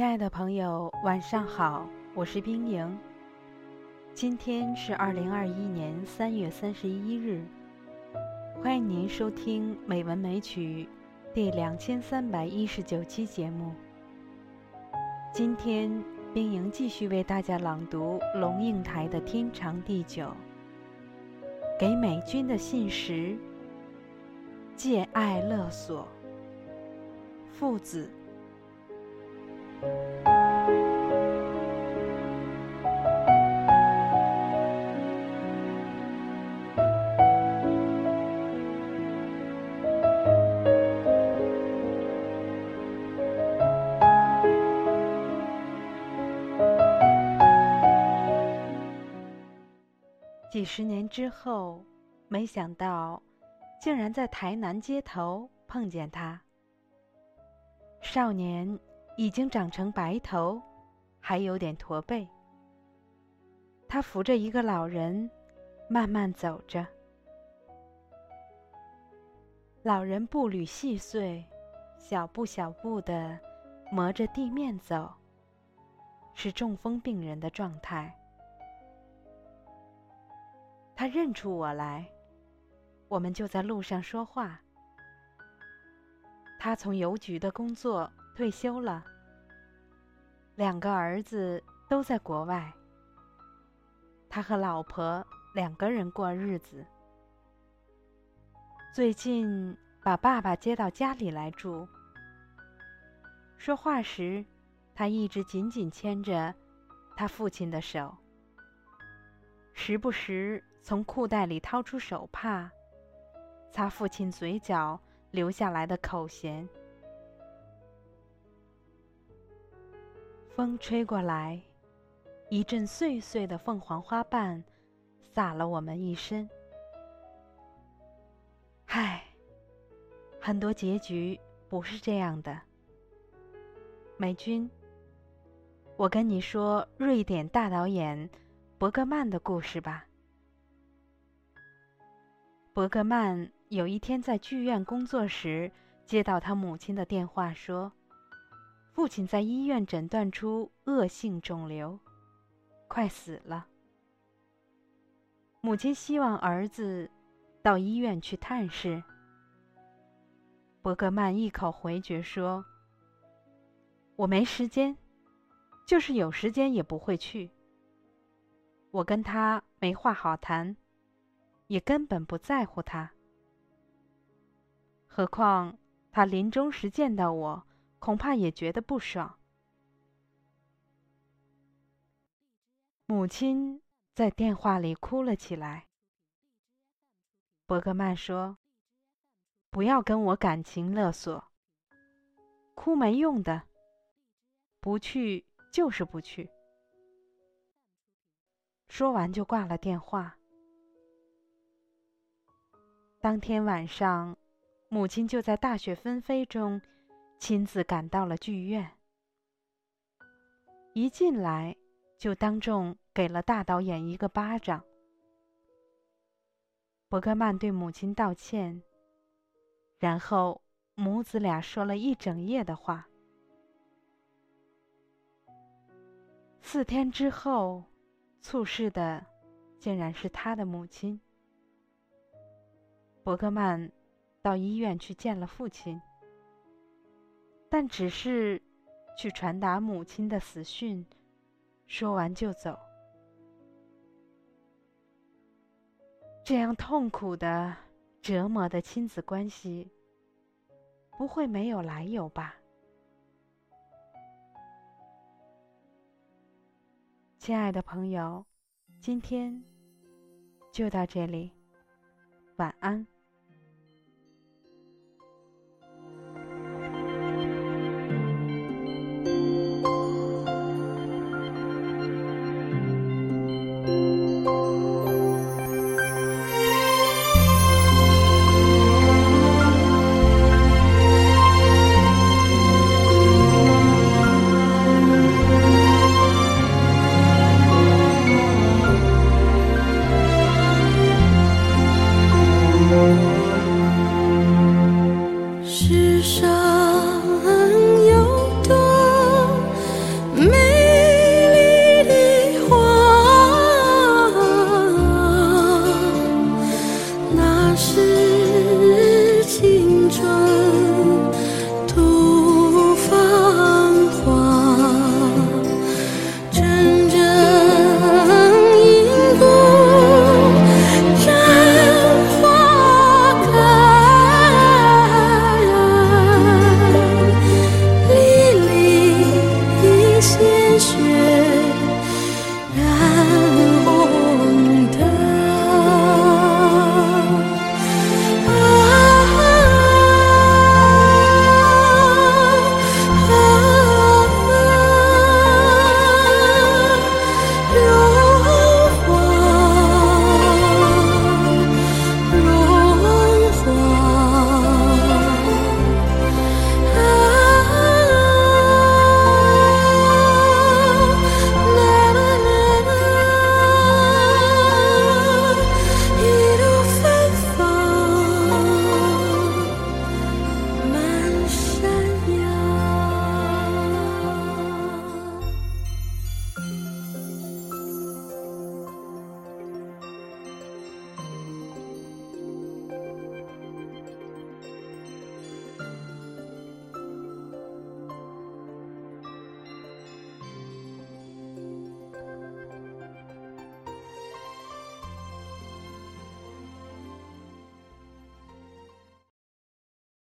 亲爱的朋友，晚上好，我是冰莹。今天是二零二一年三月三十一日，欢迎您收听《美文美曲》第两千三百一十九期节目。今天，冰莹继续为大家朗读龙应台的《天长地久》，给美军的信时，借爱勒索，父子。几十年之后，没想到，竟然在台南街头碰见他。少年。已经长成白头，还有点驼背。他扶着一个老人，慢慢走着。老人步履细碎，小步小步的磨着地面走，是中风病人的状态。他认出我来，我们就在路上说话。他从邮局的工作退休了。两个儿子都在国外，他和老婆两个人过日子。最近把爸爸接到家里来住。说话时，他一直紧紧牵着他父亲的手，时不时从裤袋里掏出手帕，擦父亲嘴角流下来的口涎。风吹过来，一阵碎碎的凤凰花瓣，洒了我们一身。唉，很多结局不是这样的。美军，我跟你说瑞典大导演伯格曼的故事吧。伯格曼有一天在剧院工作时，接到他母亲的电话，说。父亲在医院诊断出恶性肿瘤，快死了。母亲希望儿子到医院去探视。伯格曼一口回绝说：“我没时间，就是有时间也不会去。我跟他没话好谈，也根本不在乎他。何况他临终时见到我。”恐怕也觉得不爽。母亲在电话里哭了起来。伯格曼说：“不要跟我感情勒索，哭没用的，不去就是不去。”说完就挂了电话。当天晚上，母亲就在大雪纷飞中。亲自赶到了剧院，一进来就当众给了大导演一个巴掌。伯格曼对母亲道歉，然后母子俩说了一整夜的话。四天之后，猝逝的竟然是他的母亲。伯格曼到医院去见了父亲。但只是去传达母亲的死讯，说完就走。这样痛苦的、折磨的亲子关系，不会没有来由吧？亲爱的朋友，今天就到这里，晚安。是